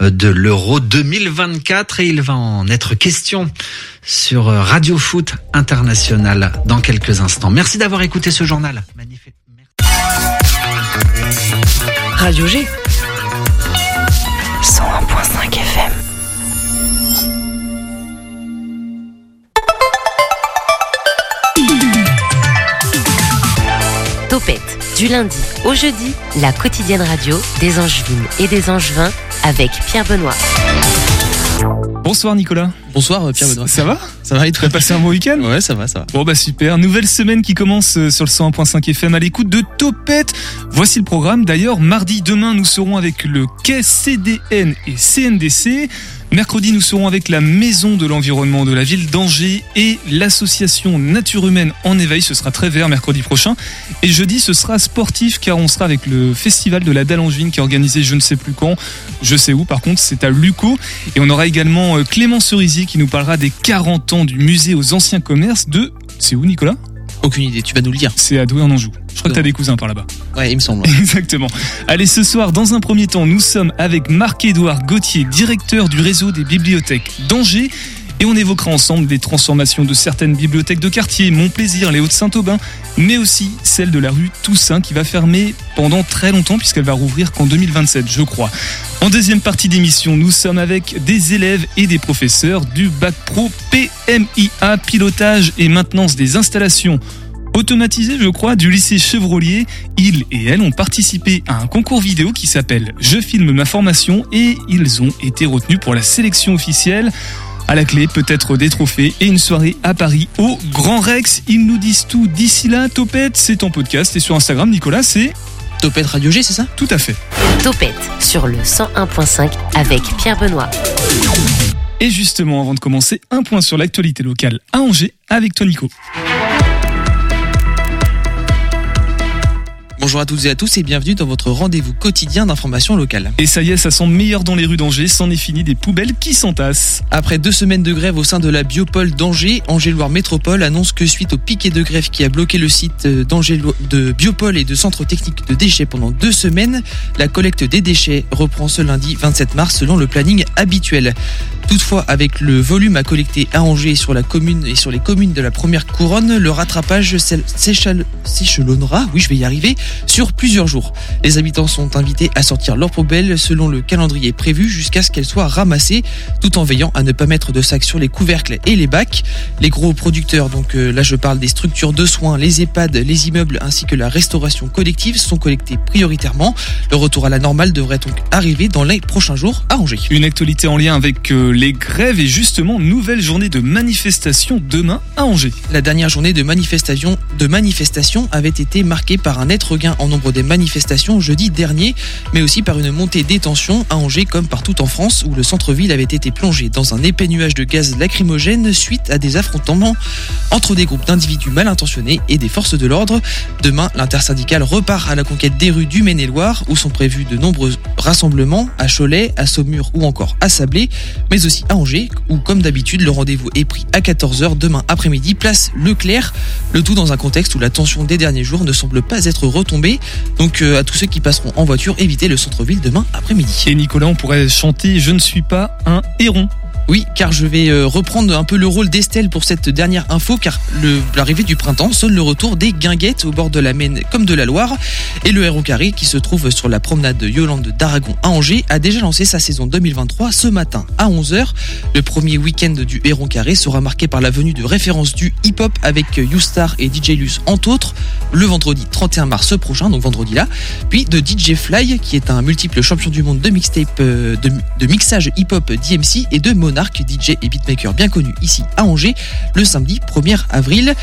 de l'Euro 2024 et il va en être question sur Radio Foot International dans quelques instants. Merci d'avoir écouté ce journal. Radio G. 101.5 FM. Topette, du lundi au jeudi, la quotidienne radio des Angevines et des Angevins avec Pierre Benoît. Bonsoir Nicolas. Bonsoir euh, Pierre Benoît. Ça va? Ça va, et Tu as passé un bon week-end? Ouais, ça va, ça va. Bon bah super, nouvelle semaine qui commence euh, sur le 101.5 FM à l'écoute de Topette. Voici le programme. D'ailleurs, mardi demain, nous serons avec le quai CDN et CNDC. Mercredi, nous serons avec la Maison de l'Environnement de la ville d'Angers et l'association Nature Humaine en éveil. Ce sera très vert mercredi prochain. Et jeudi, ce sera sportif car on sera avec le Festival de la Dallangevine qui est organisé je ne sais plus quand. Je sais où, par contre, c'est à Luco. Et on aura également euh, Clément Cerisier qui nous parlera des 40 ans du musée aux anciens commerces de... C'est où, Nicolas? Aucune idée, tu vas nous le dire. C'est à Douai en Anjou. Je crois que t'as des cousins par là-bas. Ouais, il me semble. Exactement. Allez, ce soir, dans un premier temps, nous sommes avec Marc-Édouard Gauthier, directeur du réseau des bibliothèques d'Angers. Et on évoquera ensemble des transformations de certaines bibliothèques de quartier, Mon Plaisir, les Hauts-de-Saint-Aubin, mais aussi celle de la rue Toussaint qui va fermer pendant très longtemps puisqu'elle va rouvrir qu'en 2027, je crois. En deuxième partie d'émission, nous sommes avec des élèves et des professeurs du Bac Pro PMIA, pilotage et maintenance des installations automatisé, je crois, du lycée Chevrolier. Ils et elles ont participé à un concours vidéo qui s'appelle Je filme ma formation et ils ont été retenus pour la sélection officielle. À la clé, peut-être des trophées et une soirée à Paris au Grand Rex. Ils nous disent tout d'ici là. Topette, c'est en podcast et sur Instagram, Nicolas, c'est Topette Radio G, c'est ça? Tout à fait. Topette sur le 101.5 avec Pierre Benoît. Et justement, avant de commencer, un point sur l'actualité locale à Angers avec toi, Nico. Bonjour à toutes et à tous et bienvenue dans votre rendez-vous quotidien d'information locale. Et ça y est, ça sent meilleur dans les rues d'Angers, c'en est fini des poubelles qui s'entassent. Après deux semaines de grève au sein de la Biopole d'Angers, Angers-Loire Métropole annonce que suite au piquet de grève qui a bloqué le site d'Angers de Biopole et de Centre Technique de Déchets pendant deux semaines, la collecte des déchets reprend ce lundi 27 mars selon le planning habituel. Toutefois, avec le volume à collecter à Angers sur la commune et sur les communes de la première couronne, le rattrapage s'échelonnera, oui je vais y arriver, sur plusieurs jours. Les habitants sont invités à sortir leurs poubelles selon le calendrier prévu jusqu'à ce qu'elles soient ramassées, tout en veillant à ne pas mettre de sacs sur les couvercles et les bacs. Les gros producteurs, donc euh, là je parle des structures de soins, les EHPAD, les immeubles ainsi que la restauration collective sont collectés prioritairement. Le retour à la normale devrait donc arriver dans les prochains jours à Angers. Une actualité en lien avec euh, les grèves et justement nouvelle journée de manifestation demain à Angers. La dernière journée de manifestation, de avait été marquée par un net regain en nombre des manifestations jeudi dernier, mais aussi par une montée des tensions à Angers comme partout en France où le centre-ville avait été plongé dans un épais nuage de gaz lacrymogène suite à des affrontements entre des groupes d'individus mal intentionnés et des forces de l'ordre. Demain, l'intersyndicale repart à la conquête des rues du Maine-et-Loire où sont prévus de nombreux rassemblements à Cholet, à Saumur ou encore à Sablé, mais aussi à Angers où comme d'habitude le rendez-vous est pris à 14h demain après-midi place Leclerc, le tout dans un contexte où la tension des derniers jours ne semble pas être retombée. Donc euh, à tous ceux qui passeront en voiture, évitez le centre-ville demain après-midi. Et Nicolas, on pourrait chanter Je ne suis pas un héron. Oui, car je vais euh, reprendre un peu le rôle d'Estelle pour cette dernière info, car l'arrivée du printemps sonne le retour des guinguettes au bord de la Maine comme de la Loire. Et le Héron Carré, qui se trouve sur la promenade Yolande d'Aragon à Angers, a déjà lancé sa saison 2023 ce matin à 11h. Le premier week-end du Héron Carré sera marqué par la venue de références du hip-hop avec YouStar et DJ Lus entre autres, le vendredi 31 mars prochain, donc vendredi là, puis de DJ Fly, qui est un multiple champion du monde de mixtape, euh, de, mixage hip-hop DMC et de DJ et beatmaker bien connu ici à Angers, le samedi 1er avril.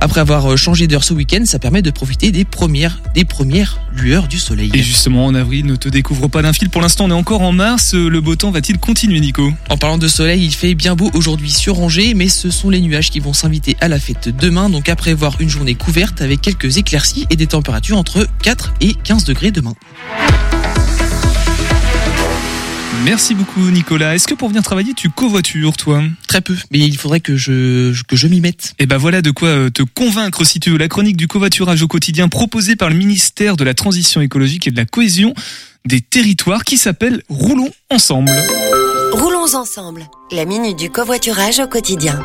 Après avoir euh, changé d'heure ce week-end, ça permet de profiter des premières, des premières lueurs du soleil. Et justement, en avril, ne te découvre pas d'un fil. Pour l'instant, on est encore en mars. Le beau temps va-t-il continuer, Nico? En parlant de soleil, il fait bien beau aujourd'hui sur Angers, mais ce sont les nuages qui vont s'inviter à la fête demain, donc à prévoir une journée couverte avec quelques éclaircies et des températures entre 4 et 15 degrés demain. Merci beaucoup, Nicolas. Est-ce que pour venir travailler, tu covoitures, toi? Très peu, mais il faudrait que je, que je m'y mette. Et ben voilà de quoi euh, te convaincre si tu veux. La chronique du covoiturage au quotidien proposée par le ministère de la Transition écologique et de la Cohésion des territoires qui s'appelle Roulons ensemble. Roulons ensemble. La minute du covoiturage au quotidien.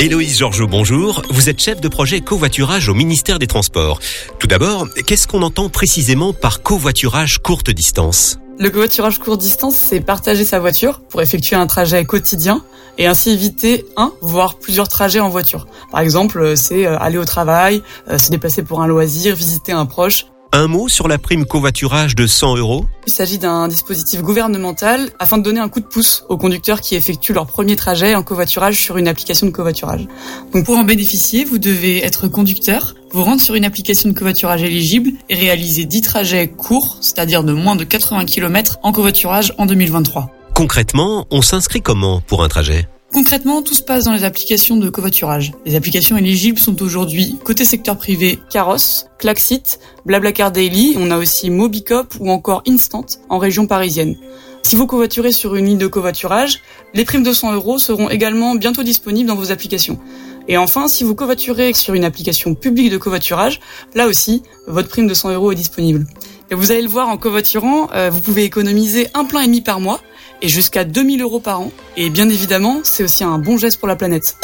Héloïse Georgeot, bonjour. Vous êtes chef de projet covoiturage au ministère des Transports. Tout d'abord, qu'est-ce qu'on entend précisément par covoiturage courte distance? Le covoiturage courte distance, c'est partager sa voiture pour effectuer un trajet quotidien et ainsi éviter un, voire plusieurs trajets en voiture. Par exemple, c'est euh, aller au travail, euh, se déplacer pour un loisir, visiter un proche. Un mot sur la prime covoiturage de 100 euros Il s'agit d'un dispositif gouvernemental afin de donner un coup de pouce aux conducteurs qui effectuent leur premier trajet en covoiturage sur une application de covoiturage. Donc pour en bénéficier, vous devez être conducteur, vous rendre sur une application de covoiturage éligible et réaliser 10 trajets courts, c'est-à-dire de moins de 80 km en covoiturage en 2023. Concrètement, on s'inscrit comment pour un trajet? Concrètement, tout se passe dans les applications de covoiturage. Les applications éligibles sont aujourd'hui côté secteur privé Caros, Klaxit, Blablacar Daily, on a aussi Mobicop ou encore Instant en région parisienne. Si vous covoiturez sur une ligne de covoiturage, les primes de 100 euros seront également bientôt disponibles dans vos applications. Et enfin, si vous covoiturez sur une application publique de covoiturage, là aussi, votre prime de 100 euros est disponible. Et vous allez le voir en covoiturant, euh, vous pouvez économiser un plein et demi par mois et jusqu'à 2000 euros par an. Et bien évidemment, c'est aussi un bon geste pour la planète.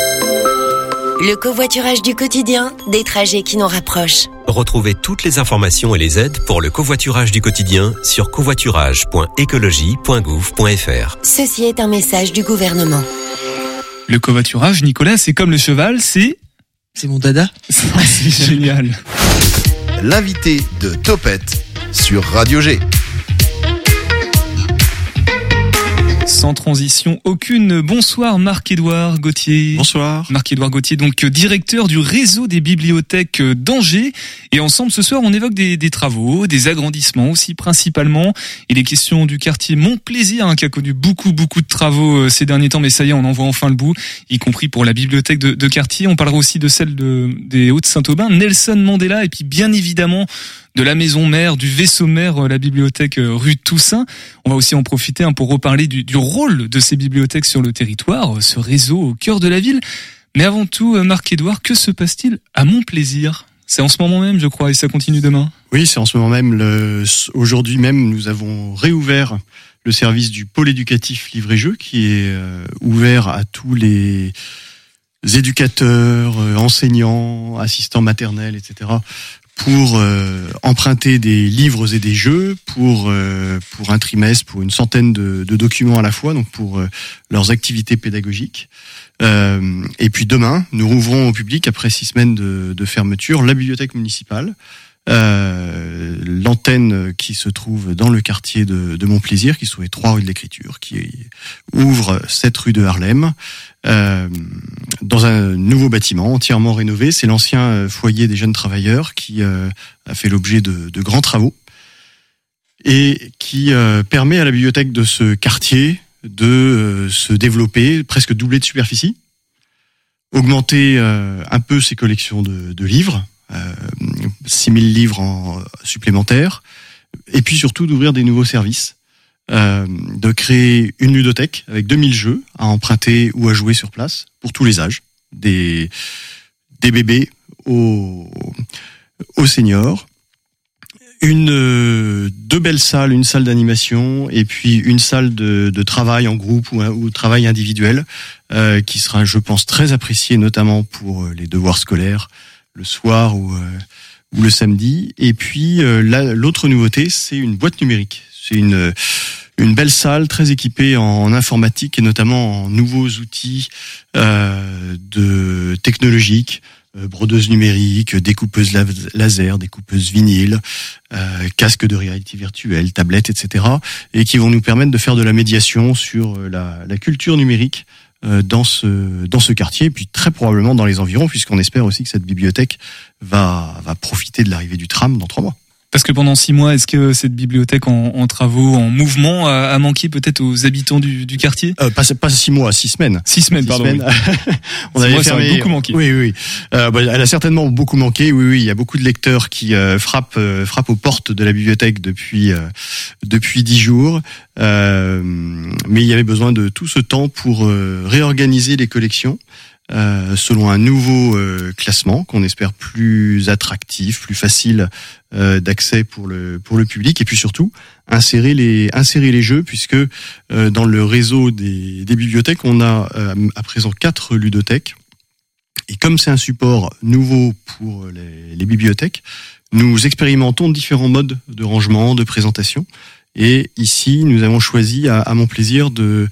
Le covoiturage du quotidien, des trajets qui nous rapprochent. Retrouvez toutes les informations et les aides pour le covoiturage du quotidien sur covoiturage.écologie.gouv.fr. Ceci est un message du gouvernement. Le covoiturage, Nicolas, c'est comme le cheval, c'est... C'est mon dada C'est génial. L'invité de Topette sur Radio G. Sans transition aucune. Bonsoir Marc-Édouard Gauthier. Bonsoir. Marc-Édouard Gauthier, donc directeur du réseau des bibliothèques d'Angers. Et ensemble, ce soir, on évoque des, des travaux, des agrandissements aussi principalement. Il est question du quartier Montplaisir, hein, qui a connu beaucoup, beaucoup de travaux euh, ces derniers temps. Mais ça y est, on en voit enfin le bout, y compris pour la bibliothèque de, de quartier. On parlera aussi de celle de, des Hauts-de-Saint-Aubin, Nelson Mandela, et puis bien évidemment de la maison mère, du vaisseau mère, euh, la bibliothèque euh, rue Toussaint. On va aussi en profiter hein, pour reparler du, rôle de ces bibliothèques sur le territoire, euh, ce réseau au cœur de la ville. Mais avant tout, Marc-Édouard, que se passe-t-il à Montplaisir? C'est en ce moment même, je crois, et ça continue demain. Oui, c'est en ce moment même. Aujourd'hui même, nous avons réouvert le service du pôle éducatif livre-et-jeu qui est ouvert à tous les éducateurs, enseignants, assistants maternels, etc. pour euh, emprunter des livres et des jeux pour euh, pour un trimestre, pour une centaine de, de documents à la fois, donc pour euh, leurs activités pédagogiques. Euh, et puis demain, nous rouvrons au public après six semaines de, de fermeture la bibliothèque municipale. Euh, l'antenne qui se trouve dans le quartier de, de Montplaisir, qui se trouve à 3 rue de l'Écriture, qui ouvre 7 rue de Harlem, euh, dans un nouveau bâtiment entièrement rénové. C'est l'ancien euh, foyer des jeunes travailleurs qui euh, a fait l'objet de, de grands travaux et qui euh, permet à la bibliothèque de ce quartier de se développer, presque doubler de superficie, augmenter un peu ses collections de, de livres, 6000 livres en supplémentaires, et puis surtout d'ouvrir des nouveaux services, euh, de créer une ludothèque avec 2000 jeux à emprunter ou à jouer sur place pour tous les âges, des, des bébés aux, aux seniors. Une, euh, deux belles salles, une salle d'animation et puis une salle de, de travail en groupe ou, ou travail individuel euh, qui sera, je pense, très apprécié notamment pour euh, les devoirs scolaires le soir ou, euh, ou le samedi. Et puis euh, la- l'autre nouveauté, c'est une boîte numérique. C'est une une belle salle très équipée en informatique et notamment en nouveaux outils euh, de technologiques, euh, brodeuses numériques, découpeuses la- laser, découpeuses vinyle, euh, casques de réalité virtuelle, tablettes, etc. Et qui vont nous permettre de faire de la médiation sur euh, la, la culture numérique euh, dans ce dans ce quartier et puis très probablement dans les environs puisqu'on espère aussi que cette bibliothèque va va profiter de l'arrivée du tram dans trois mois. Parce que pendant six mois, est-ce que cette bibliothèque en, en travaux, en mouvement, a, a manqué peut-être aux habitants du, du quartier? Euh, pas pas six mois, six semaines. Six semaines, Six pardon. semaines. on Six avait mois, ça fermé. aurait beaucoup manqué. Oui, oui. oui. Euh, bah, elle a certainement beaucoup manqué. Oui, oui. Il y a beaucoup de lecteurs qui euh, frappent euh, frappent aux portes de la bibliothèque depuis euh, depuis dix jours. Euh, mais il y avait besoin de tout ce temps pour réorganiser les collections. Euh, selon un nouveau euh, classement qu'on espère plus attractif, plus facile euh, d'accès pour le pour le public et puis surtout insérer les insérer les jeux puisque dans le réseau des, des bibliothèques on a à présent quatre ludothèques et comme c'est un support nouveau pour les, les bibliothèques, nous expérimentons différents modes de rangement, de présentation. Et ici, nous avons choisi, à, mon plaisir, de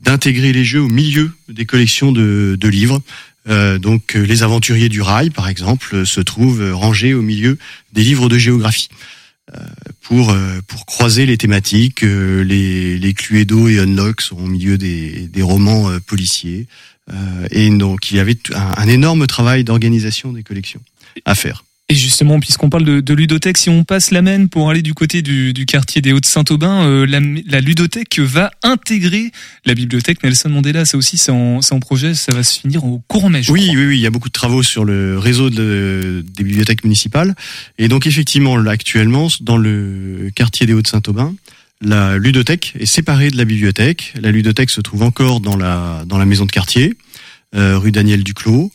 d'intégrer les jeux au milieu des collections de, de livres. Euh, donc, les aventuriers du rail, par exemple, se trouvent rangés au milieu des livres de géographie. Euh, pour euh, pour croiser les thématiques, euh, les les Cluedo et Unlock sont au milieu des des romans policiers, et donc il y avait un énorme travail d'organisation des collections à faire. Et justement, puisqu'on parle de, de, ludothèque, si on passe la Maine pour aller du côté du, du quartier des Hauts-de-Saint-Aubin, euh, la, la, ludothèque va intégrer la bibliothèque Nelson Mandela. Ça aussi, c'est en, en, projet, ça va se finir au courant mai. Oui, oui, oui, il y a beaucoup de travaux sur le réseau de, des bibliothèques municipales. Et donc, effectivement, là, actuellement, dans le quartier des Hauts-de-Saint-Aubin, la ludothèque est séparée de la bibliothèque. La ludothèque se trouve encore dans la, dans la maison de quartier, euh, rue Daniel Duclos.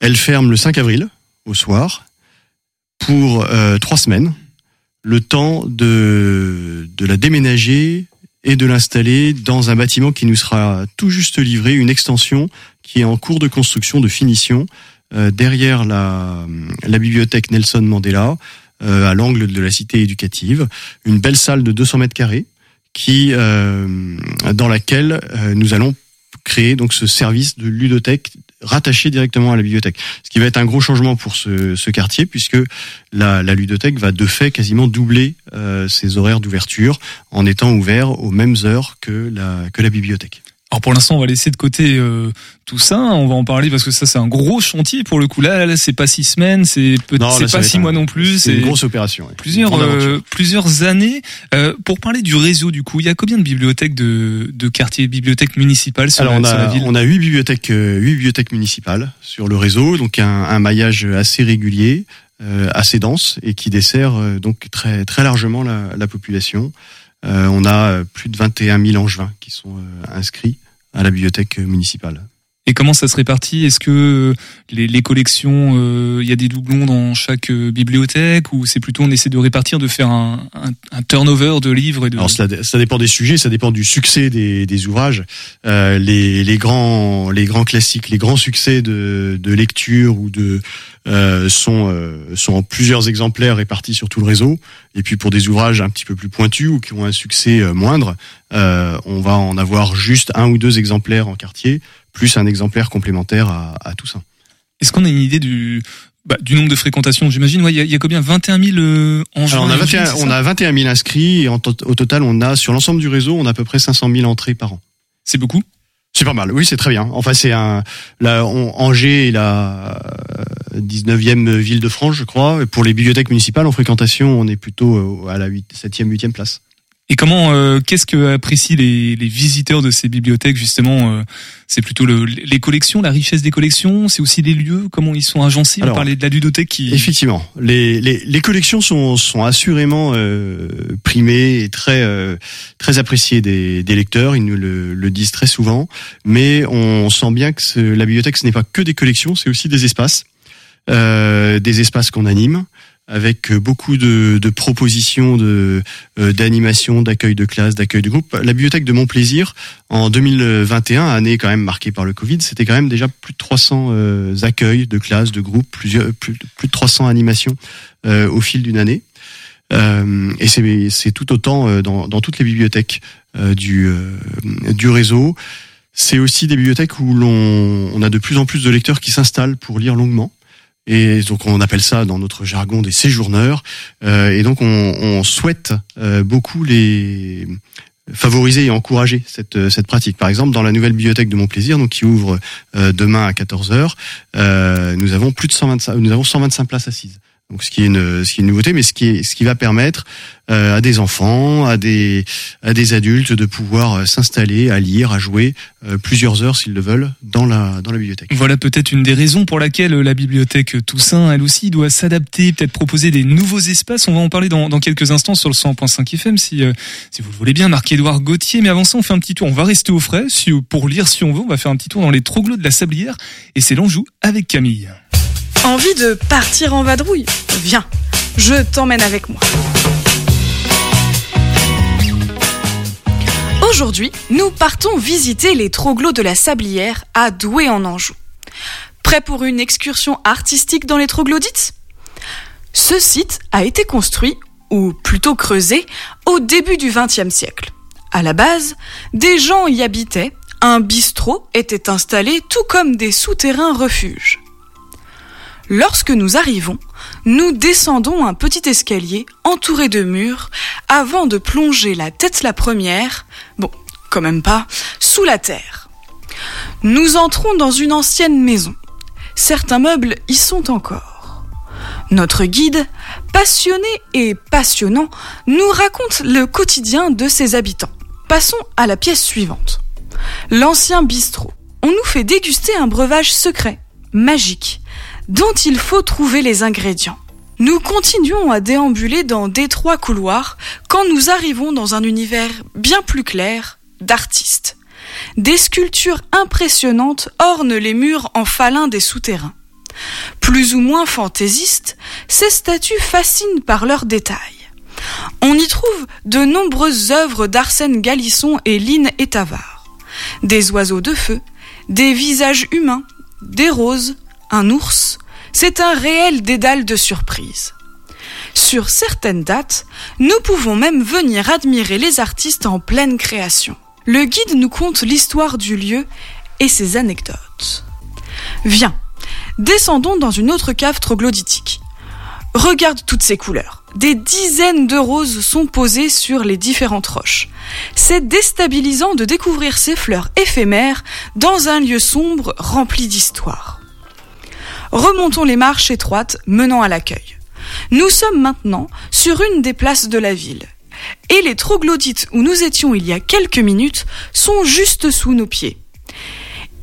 Elle ferme le 5 avril au soir pour euh, trois semaines, le temps de, de la déménager et de l'installer dans un bâtiment qui nous sera tout juste livré, une extension qui est en cours de construction, de finition, euh, derrière la, la bibliothèque Nelson Mandela, euh, à l'angle de la cité éducative, une belle salle de 200 mètres carrés qui, dans laquelle nous allons créer donc ce service de ludothèque rattaché directement à la bibliothèque. Ce qui va être un gros changement pour ce, quartier puisque la, la, ludothèque va de fait quasiment doubler euh, ses horaires d'ouverture en étant ouvert aux mêmes heures que la, que la bibliothèque. Alors pour l'instant, on va laisser de côté euh, tout ça. On va en parler parce que ça, c'est un gros chantier pour le coup. Là, là c'est pas six semaines, c'est c'est pas six mois non plus. C'est une grosse opération. Plusieurs euh, plusieurs années. Euh, pour parler du réseau, du coup, il y a combien de bibliothèques de de quartiers, bibliothèques municipales sur, Alors, la, on a, ville? On a huit bibliothèques, huit bibliothèques municipales sur le réseau, donc un, un maillage assez régulier, assez dense et qui dessert donc très très largement la, la population. on a plus de 21 000 angevins qui sont inscrits à la bibliothèque municipale. Et comment ça se répartit? Est-ce que les, les collections, euh, il y a des doublons dans chaque euh, bibliothèque ou c'est plutôt on essaie de répartir, de faire un, un, un turnover de livres et de... Alors ça, ça, dépend des sujets, ça dépend du succès des, des ouvrages. Euh, les, les, grands, les grands classiques, les grands succès de, de lecture ou de euh, sont sont en plusieurs exemplaires répartis sur tout le réseau. Et puis pour des ouvrages un petit peu plus pointus ou qui ont un succès moindre, on va en avoir juste un ou deux exemplaires en quartier plus un exemplaire complémentaire à, à tout ça. Est-ce qu'on a une idée du, bah, du nombre de fréquentations, j'imagine. Il ouais, y, y, a combien 21 000 euh, en Alors on a 21, on a 21 000 inscrits et en au total, on a sur l'ensemble du réseau, on a à peu près 500 000 entrées par an. C'est beaucoup? C'est pas mal. Oui, c'est très bien. Enfin, c'est un. Là, on, Angers est la 19e ville de France, je crois. Et pour les bibliothèques municipales en fréquentation, on est plutôt à la 8, 7e, 8e place. Et comment, euh, qu'est-ce que apprécient les, les, visiteurs de ces bibliothèques justement euh, C'est plutôt le, les collections, la richesse des collections, c'est aussi les lieux, comment ils sont agencés. On parlait de la ludothèque qui. Effectivement, les, les, les collections sont, sont assurément euh, primées et très euh, très appréciées des, des lecteurs. Ils nous le, le, disent très souvent, mais on sent bien que ce, la bibliothèque ce n'est pas que des collections, c'est aussi des espaces, euh, des espaces qu'on anime avec euh, beaucoup de, propositions de euh, d'animation, d'accueil de classe, d'accueil de groupe. La bibliothèque de Mon Plaisir en 2021, année quand même marquée par le Covid, c'était quand même déjà plus de 300 euh, accueils de classes, de groupes, plusieurs, plus, de 300 animations au fil d'une année. et c'est c'est tout autant dans, dans toutes les bibliothèques du du réseau. C'est aussi des bibliothèques où l'on on a de plus en plus de lecteurs qui s'installent pour lire longuement. Et donc on appelle ça dans notre jargon des séjourneurs. Euh, et donc on, on souhaite euh, beaucoup les favoriser et encourager cette, cette pratique. Par exemple, dans la nouvelle bibliothèque de Mon Plaisir, donc qui ouvre euh, demain à 14 h nous avons plus de 125, nous avons 125 places assises Donc ce qui est une, nouveauté, mais ce qui ce qui va permettre euh, à des enfants, à des, adultes de pouvoir euh, s'installer, à lire, à jouer euh, plusieurs heures s'ils le veulent dans la, bibliothèque. Voilà peut-être une des raisons pour laquelle la bibliothèque Toussaint, elle aussi, doit s'adapter, peut-être proposer des nouveaux espaces. On va en parler dans, quelques instants sur le 100.5 FM si, si vous le voulez bien, Marc-Édouard Gauthier. Mais avant ça, on fait un petit tour. On va rester au frais pour lire si on veut. On va faire un petit tour dans les troglots de la Sablière et c'est l'Anjou avec Camille. Envie de partir en vadrouille Viens, je t'emmène avec moi. Aujourd'hui, nous partons visiter les troglots de la Sablière à Douai en Anjou. Prêt pour une excursion artistique dans les troglodytes? Ce site a été construit, ou plutôt creusé, au début du XXe siècle. À la base, des gens y habitaient, un bistrot était installé tout comme des souterrains refuges. Lorsque nous arrivons, nous descendons un petit escalier entouré de murs avant de plonger la tête la première, bon, quand même pas, sous la terre. Nous entrons dans une ancienne maison. Certains meubles y sont encore. Notre guide, passionné et passionnant, nous raconte le quotidien de ses habitants. Passons à la pièce suivante. L'ancien bistrot. On nous fait déguster un breuvage secret, magique, dont il faut trouver les ingrédients. Nous continuons à déambuler dans d'étroits couloirs quand nous arrivons dans un univers bien plus clair d'artistes. Des sculptures impressionnantes ornent les murs en falin des souterrains. Plus ou moins fantaisistes, ces statues fascinent par leurs détails. On y trouve de nombreuses œuvres d'Arsène Galisson et Line Etavard. Des oiseaux de feu, des visages humains, des roses, un ours, c'est un réel dédale de surprise. Sur certaines dates, nous pouvons même venir admirer les artistes en pleine création. Le guide nous conte l'histoire du lieu et ses anecdotes. Viens, descendons dans une autre cave troglodytique. Regarde toutes ces couleurs. Des dizaines de roses sont posées sur les différentes roches. C'est déstabilisant de découvrir ces fleurs éphémères dans un lieu sombre rempli d'histoire. Remontons les marches étroites menant à l'accueil. Nous sommes maintenant sur une des places de la ville. Et les troglodytes où nous étions il y a quelques minutes sont juste sous nos pieds.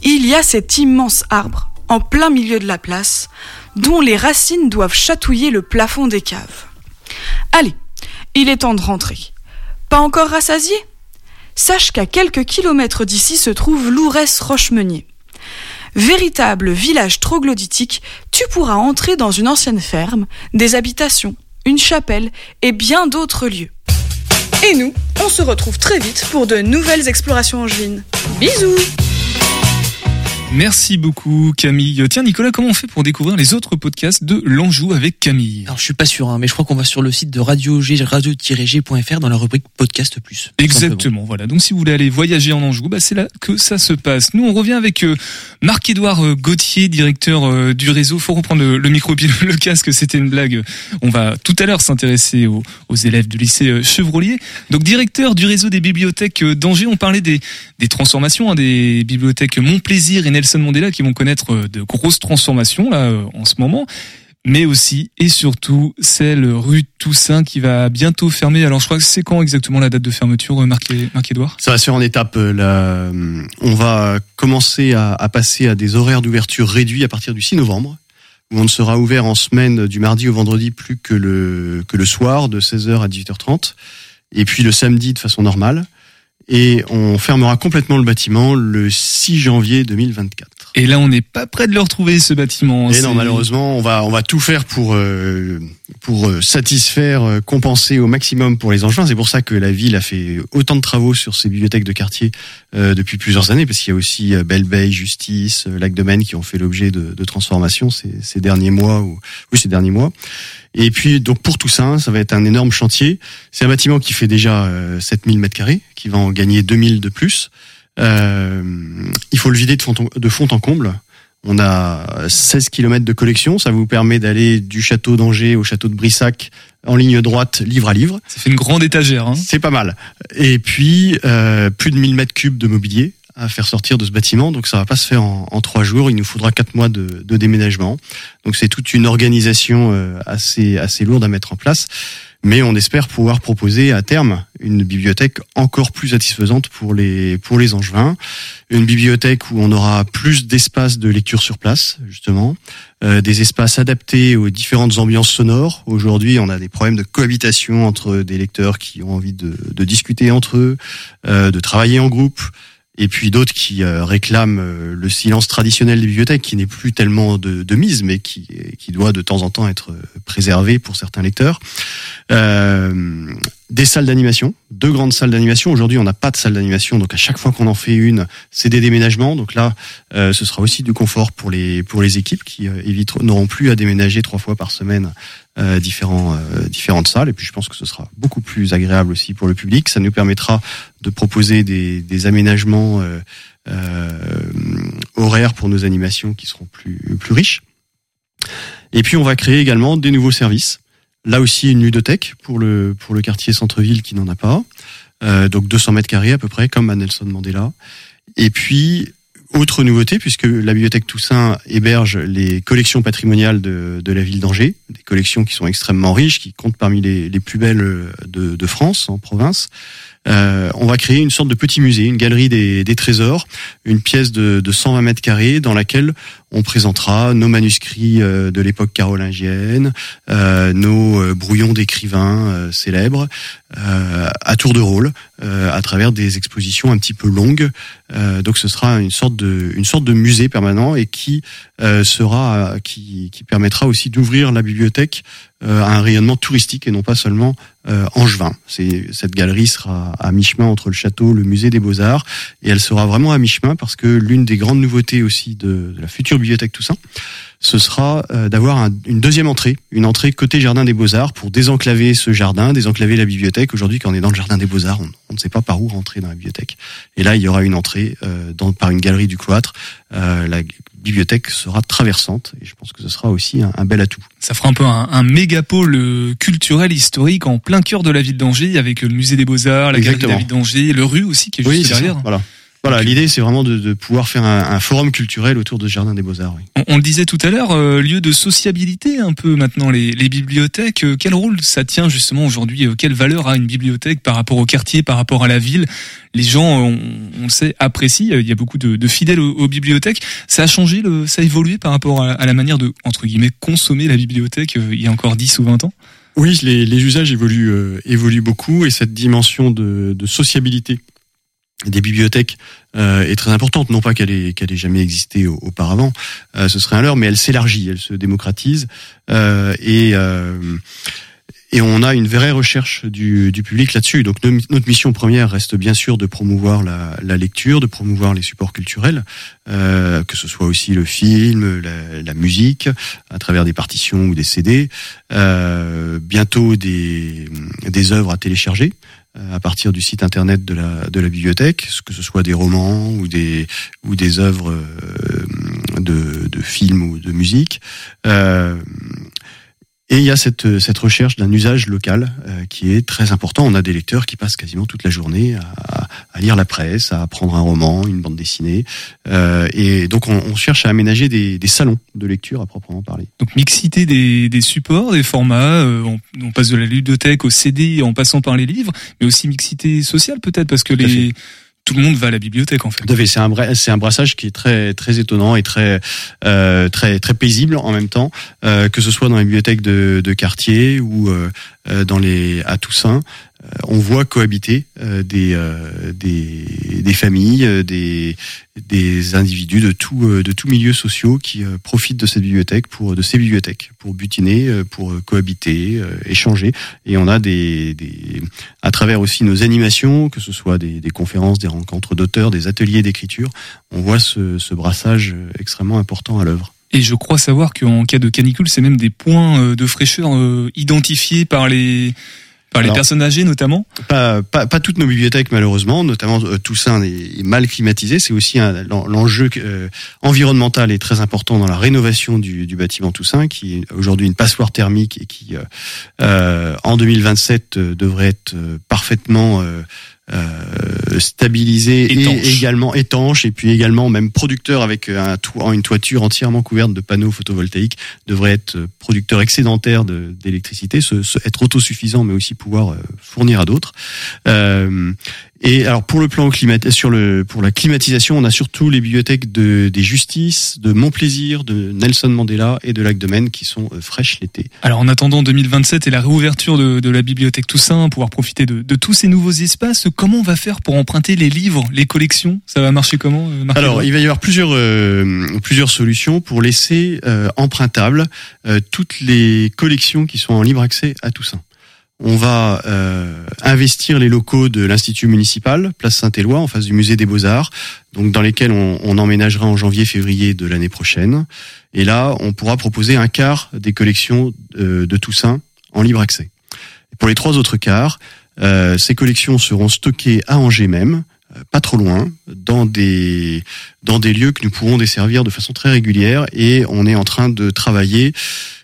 Il y a cet immense arbre, en plein milieu de la place, dont les racines doivent chatouiller le plafond des caves. Allez, il est temps de rentrer. Pas encore rassasié Sache qu'à quelques kilomètres d'ici se trouve l'Ourès Rochemeunier. Véritable village troglodytique, tu pourras entrer dans une ancienne ferme, des habitations, une chapelle et bien d'autres lieux. Et nous, on se retrouve très vite pour de nouvelles explorations angevines. Bisous Merci beaucoup Camille. Tiens Nicolas, comment on fait pour découvrir les autres podcasts de l'Anjou avec Camille? Alors je suis pas sûr, hein, mais je crois qu'on va sur le site de radio radio-g.fr dans la rubrique podcast plus. Exactement, voilà. Donc si vous voulez aller voyager en Anjou, bah, c'est là que ça se passe. Nous on revient avec euh, Marc-Édouard euh, Gauthier, directeur euh, du réseau. Faut reprendre le, micro puis le casque, c'était une blague. On va tout à l'heure s'intéresser aux, élèves du lycée Chevrolier. Donc directeur du réseau des bibliothèques d'Angers, on parlait des, des transformations, hein, des bibliothèques Mon Plaisir et Nelson Mandela qui vont connaître euh, de grosses transformations là euh, en ce moment mais aussi et surtout celle rue Toussaint qui va bientôt fermer. Alors je crois que c'est quand exactement la date de fermeture, euh, Marc-Édouard? Ça va se faire en étapes. On va commencer à, à passer à des horaires d'ouverture réduits à partir du 6 novembre, où on ne sera ouvert en semaine du mardi au vendredi plus que le, que le soir de 16h à 18h30, et puis le samedi de façon normale et on fermera complètement le bâtiment le 6 janvier 2024. Et là, on n'est pas prêt de le retrouver ce bâtiment. Et non, malheureusement, on va on va tout faire pour euh, pour euh, satisfaire, euh, compenser au maximum pour les engins. C'est pour ça que la ville a fait autant de travaux sur ses bibliothèques de quartier depuis plusieurs années, parce qu'il y a aussi Belle Justice, Lac de Maine qui ont fait l'objet de, de transformations ces, ces derniers mois ou oui ces derniers mois. Et puis donc pour tout ça, ça va être un énorme chantier. C'est un bâtiment qui fait déjà 7000 mètres carrés, qui va en gagner 2000 de plus. Euh, il faut le vider de fond, en, de fond en comble. On a 16 km de collection, ça vous permet d'aller du château d'Angers au château de Brissac en ligne droite, livre à livre. Ça fait une grande étagère. Hein C'est pas mal. Et puis, euh, plus de 1000 mètres cubes de mobilier, à faire sortir de ce bâtiment, donc ça va pas se faire en, en trois jours. Il nous faudra quatre mois de, de déménagement. Donc c'est toute une organisation euh, assez assez lourde à mettre en place mais on espère pouvoir proposer à terme une bibliothèque encore plus satisfaisante pour les pour les Angevins, une bibliothèque où on aura plus d'espace de lecture sur place justement, euh, des espaces adaptés aux différentes ambiances sonores. Aujourd'hui, on a des problèmes de cohabitation entre des lecteurs qui ont envie de, de discuter entre eux, euh, de travailler en groupe, et puis d'autres qui euh, réclament euh, le silence traditionnel des bibliothèques, qui n'est plus tellement de, mise, mais qui, doit de temps en temps être préservé pour certains lecteurs. Euh, des salles d'animation, deux grandes salles d'animation. Aujourd'hui, on n'a pas de salle d'animation, donc à chaque fois qu'on en fait une, c'est des déménagements. Donc là, euh, ce sera aussi du confort pour les équipes qui euh, n'auront plus à déménager trois fois par semaine euh, différents euh, différentes salles. Et puis, je pense que ce sera beaucoup plus agréable aussi pour le public. Ça nous permettra de proposer des, des aménagements euh, horaires pour nos animations qui seront plus plus riches. Et puis, on va créer également des nouveaux services. Là aussi, une ludothèque pour le, pour le quartier centre-ville qui n'en a pas. Euh, donc 200 mètres carrés à peu près, comme à Nelson Mandela. Et puis, autre nouveauté, puisque la bibliothèque Toussaint héberge les collections patrimoniales de, la ville d'Angers, des collections qui sont extrêmement riches, qui comptent parmi les, plus belles de France, en province. Euh, on va créer une sorte de petit musée, une galerie des, des trésors, une pièce de, de, 120 mètres carrés dans laquelle on présentera nos manuscrits euh, de l'époque carolingienne, euh, nos euh, brouillons d'écrivains euh, célèbres, à tour de rôle, à travers des expositions un petit peu longues. donc ce sera une sorte de, une sorte de musée permanent et qui sera, qui, qui permettra aussi d'ouvrir la bibliothèque à un rayonnement touristique et non pas seulement euh, angevin. Cette galerie sera à mi-chemin entre le château, le musée des Beaux-Arts, et elle sera vraiment à mi-chemin parce que l'une des grandes nouveautés aussi de la future bibliothèque Toussaint, ce sera euh, d'avoir un, une deuxième entrée, une entrée côté jardin des Beaux-Arts pour désenclaver ce jardin, désenclaver la bibliothèque. Aujourd'hui, quand on est dans le jardin des Beaux-Arts, on, on, ne sait pas par où rentrer dans la bibliothèque. Et là, il y aura une entrée euh, dans, par une galerie du cloître. Euh, la bibliothèque sera traversante et je pense que ce sera aussi un, un bel atout. Ça fera un peu un, un mégapôle culturel historique en plein cœur de la ville d'Angers avec le musée des Beaux-Arts, la galerie de la ville d'Angers, le rue aussi qui est juste oui, derrière. Ça, voilà. Voilà, l'idée c'est vraiment de, de, pouvoir faire un, un, forum culturel autour de ce jardin des Beaux-Arts. Oui. On, on, le disait tout à l'heure, euh, lieu de sociabilité un peu maintenant les, les bibliothèques. Euh, quel rôle ça tient justement aujourd'hui euh, Quelle valeur a une bibliothèque par rapport au quartier, par rapport à la ville? Les gens, on, on, le sait, apprécient. Il y a beaucoup de, de fidèles aux, aux, bibliothèques. Ça a changé, le, ça a évolué par rapport à, à, la manière de entre guillemets consommer la bibliothèque il y a encore 10 ou 20 ans? Oui, les, les usages évoluent, euh, évoluent beaucoup et cette dimension de, de sociabilité des bibliothèques euh, est très importante. Non pas qu'elle ait, jamais existé auparavant, euh, ce serait un leurre, mais elle s'élargit, elle se démocratise euh, et et on a une vraie recherche du, public là-dessus. Donc notre mission première reste bien sûr de promouvoir la, lecture, de promouvoir les supports culturels, euh, que ce soit aussi le film, la, musique, à travers des partitions ou des CD, euh, bientôt des, des œuvres à télécharger à partir du site internet de la de la bibliothèque, que ce soit des romans ou des ou des œuvres de, de films ou de musique. Euh, et il y a cette, cette recherche d'un usage local euh, qui est très important. On a des lecteurs qui passent quasiment toute la journée à, à lire la presse, à prendre un roman, une bande dessinée. Euh, et donc on, on, cherche à aménager des, des, salons de lecture à proprement parler. Donc mixité des, des supports, des formats. Euh, on, on, passe de la ludothèque au CD en passant par les livres, mais aussi mixité sociale peut-être parce que les tout le monde va à la bibliothèque en fait. C'est un c'est un brassage qui est très très étonnant et très euh, très très paisible en même temps, euh, que ce soit dans les bibliothèques de, quartier ou euh, dans les à Toussaint. On voit cohabiter des, des, des familles, des, des individus de tout de tout milieux sociaux qui profitent de cette bibliothèque pour de ces bibliothèques pour butiner, pour cohabiter, échanger. Et on a des, des à travers aussi nos animations, que ce soit des, des conférences, des rencontres d'auteurs, des ateliers d'écriture, on voit ce, ce brassage extrêmement important à l'œuvre. Et je crois savoir qu'en cas de canicule, c'est même des points de fraîcheur identifiés par les par les personnes âgées notamment pas, pas, pas, toutes nos bibliothèques malheureusement, notamment euh, Toussaint est, mal climatisé. C'est aussi l'enjeu euh, environnemental est très important dans la rénovation du, du bâtiment Toussaint, qui est aujourd'hui une passoire thermique et qui euh, en 2027 devrait être parfaitement euh, stabilisé Étanche. et également étanche et puis également même producteur avec un toit, une toiture entièrement couverte de panneaux photovoltaïques devrait être euh, producteur excédentaire de- d'électricité, être autosuffisant mais aussi pouvoir euh, fournir à d'autres. Euh, et alors pour le plan climat, sur le pour la climatisation, on a surtout les bibliothèques de des Justices, de Montplaisir, de Nelson Mandela et de Lac de Maine qui sont euh, fraîches l'été. Alors en attendant 2027 et la réouverture de, de la bibliothèque Toussaint, pouvoir profiter de, de tous ces nouveaux espaces, comment on va faire pour emprunter les livres, les collections? Ça va marcher comment euh, Marc? Alors, il va y avoir plusieurs euh, plusieurs solutions pour laisser euh, empruntables euh, toutes les collections qui sont en libre accès à Toussaint. On va euh, investir les locaux de l'Institut municipal, place Saint-Éloi, en face du musée des Beaux-Arts, donc dans lesquels on, on emménagera en janvier-février de l'année prochaine. Et là, on pourra proposer un quart des collections euh, de Toussaint en libre accès. Et pour les trois autres quarts, euh, ces collections seront stockées à Angers même, euh, pas trop loin, dans des dans des lieux que nous pourrons desservir de façon très régulière. Et on est en train de travailler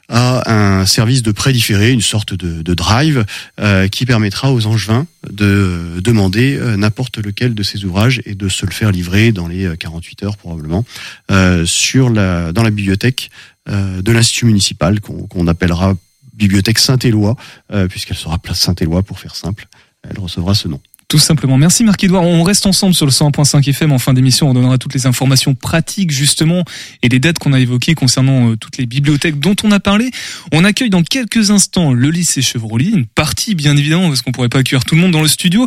à un service de prêt différé, une sorte de, drive, euh, qui permettra aux angevins de euh, demander euh, n'importe lequel de ces ouvrages et de se le faire livrer dans les euh, 48 heures probablement dans la bibliothèque de l'institut municipal qu'on appellera bibliothèque Saint-Éloi, puisqu'elle sera place Saint-Éloi pour faire simple. Elle recevra ce nom. Tout simplement. Merci Marc-Edouard. On reste ensemble sur le 101.5 FM. En fin d'émission, on donnera toutes les informations pratiques justement et les dates qu'on a évoquées concernant euh, toutes les bibliothèques dont on a parlé. On accueille dans quelques instants le lycée Chevrolly, une partie bien évidemment parce qu'on pourrait pas accueillir tout le monde dans le studio.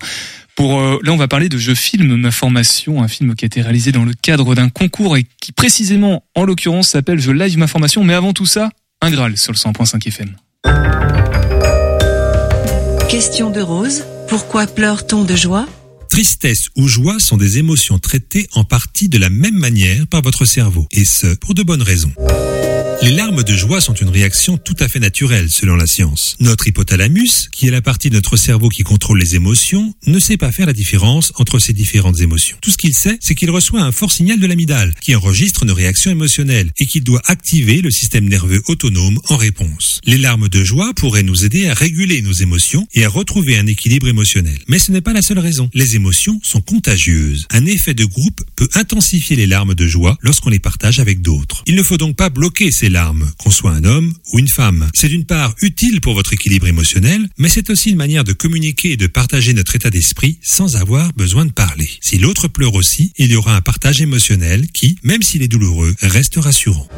Pour euh, là, on va parler de Je filme ma formation, un film qui a été réalisé dans le cadre d'un concours et qui précisément, en l'occurrence, s'appelle Je live ma formation. Mais avant tout ça, un Graal sur le 100.5 FM. Question de Rose. Pourquoi pleure-t-on de joie Tristesse ou joie sont des émotions traitées en partie de la même manière par votre cerveau, et ce, pour de bonnes raisons. Les larmes de joie sont une réaction tout à fait naturelle selon la science. Notre hypothalamus, qui est la partie de notre cerveau qui contrôle les émotions, ne sait pas faire la différence entre ces différentes émotions. Tout ce qu'il sait, c'est qu'il reçoit un fort signal de l'amygdale, qui enregistre nos réactions émotionnelles, et qu'il doit activer le système nerveux autonome en réponse. Les larmes de joie pourraient nous aider à réguler nos émotions et à retrouver un équilibre émotionnel. Mais ce n'est pas la seule raison. Les émotions sont contagieuses. Un effet de groupe peut intensifier les larmes de joie lorsqu'on les partage avec d'autres. Il ne faut donc pas bloquer ces larmes, qu'on soit un homme ou une femme. C'est d'une part utile pour votre équilibre émotionnel, mais c'est aussi une manière de communiquer et de partager notre état d'esprit sans avoir besoin de parler. Si l'autre pleure aussi, il y aura un partage émotionnel qui, même s'il est douloureux, reste rassurant.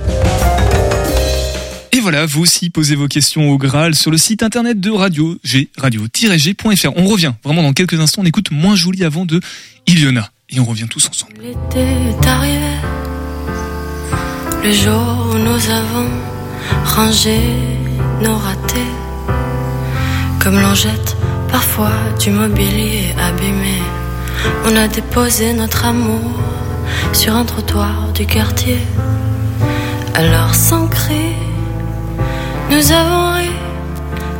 Et voilà, vous aussi posez vos questions au Graal sur le site internet de Radio G, radio-g.fr. On revient vraiment dans quelques instants. On écoute Moins Joli avant de Iliona. Et on revient tous ensemble. L'été est arrivé, le jour où nous avons rangé nos ratés, comme l'on jette parfois du mobilier abîmé. On a déposé notre amour sur un trottoir du quartier. Alors sans cri, nous avons ri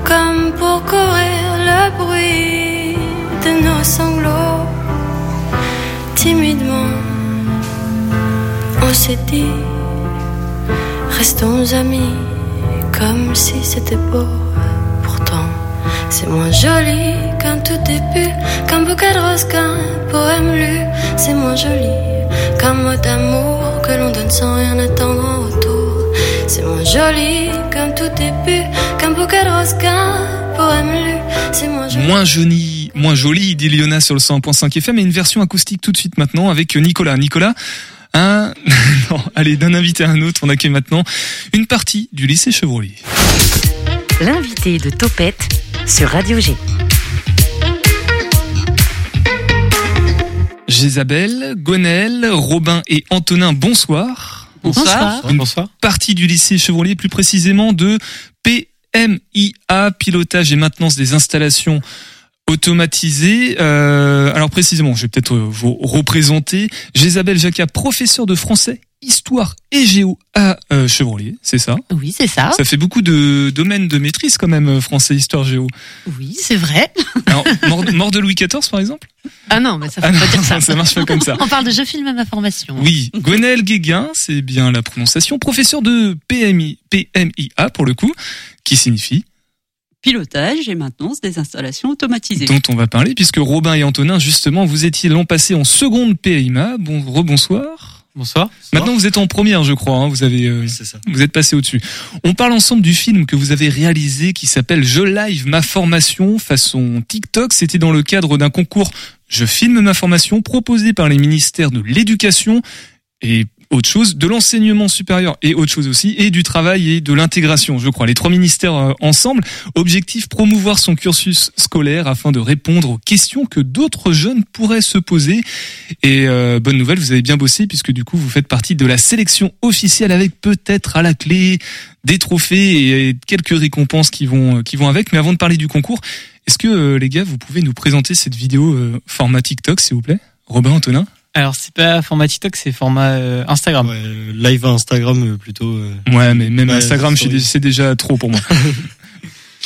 comme pour courir le bruit de nos sanglots. Timidement, on s'est dit, restons amis, comme si c'était beau. Pourtant, c'est moins joli qu'un tout début, qu'un bouquet de roses, qu'un poème lu. C'est moins joli qu'un mot d'amour que l'on donne sans rien attendre en retour. C'est moins joli qu'un tout début, qu'un bouquet de roses, qu'un poème lu. C'est moins joli. Moins joli, moins joli d'Iliona sur le 100.5 FM et une version acoustique tout de suite maintenant avec Nicolas. Nicolas, un, non, allez, d'un invité à un autre, on accueille maintenant une partie du lycée Chevrolier. L'invité de Topette sur Radio G. Jézabel, Gonel, Robin et Antonin, bonsoir. Bonsoir. Une partie du lycée Chevrolier, plus précisément de PMIA, pilotage et maintenance des installations automatisées. Euh, alors précisément, je vais peut-être euh, vous représenter. Jézabel Jacquat, professeur de français, histoire et géo à euh, Chevrolier, c'est ça? Oui, c'est ça. Ça fait beaucoup de domaines de maîtrise quand même, euh, français, histoire, géo. Oui, c'est vrai. Alors, mort, mort de Louis XIV par exemple? Ah non, mais ça Ah faut non, pas dire ça. ça marche pas comme ça. On parle de je filme à ma formation. Oui, Gwenel Guéguin, c'est bien la prononciation, professeur de PMI, PMIA pour le coup, qui signifie pilotage et maintenance des installations automatisées. Dont on va parler, puisque Robin et Antonin, justement, vous étiez l'an passé en seconde PMA. Bon, rebonsoir. Bonsoir. Maintenant, vous êtes en première, je crois. hein. Vous avez, euh, ça. vous êtes passé au-dessus. On parle ensemble du film que vous avez réalisé qui s'appelle Je live ma formation façon TikTok. C'était dans le cadre d'un concours Je filme ma formation proposé par les ministères de l'éducation et autre chose, de l'enseignement supérieur et autre chose aussi, et du travail et de l'intégration, je crois. Les trois ministères euh, ensemble. Objectif, promouvoir son cursus scolaire afin de répondre aux questions que d'autres jeunes pourraient se poser. Et euh, bonne nouvelle, vous avez bien bossé puisque du coup, vous faites partie de la sélection officielle avec peut-être à la clé des trophées et quelques récompenses qui vont, qui vont avec. Mais avant de parler du concours, est-ce que euh, les gars, vous pouvez nous présenter cette vidéo euh, format TikTok, s'il vous plaît? Robin, Antonin? Alors c'est pas format TikTok, c'est format euh, Instagram. live Instagram euh, plutôt. euh, Ouais, mais même ouais, Instagram, c'est déjà trop pour moi.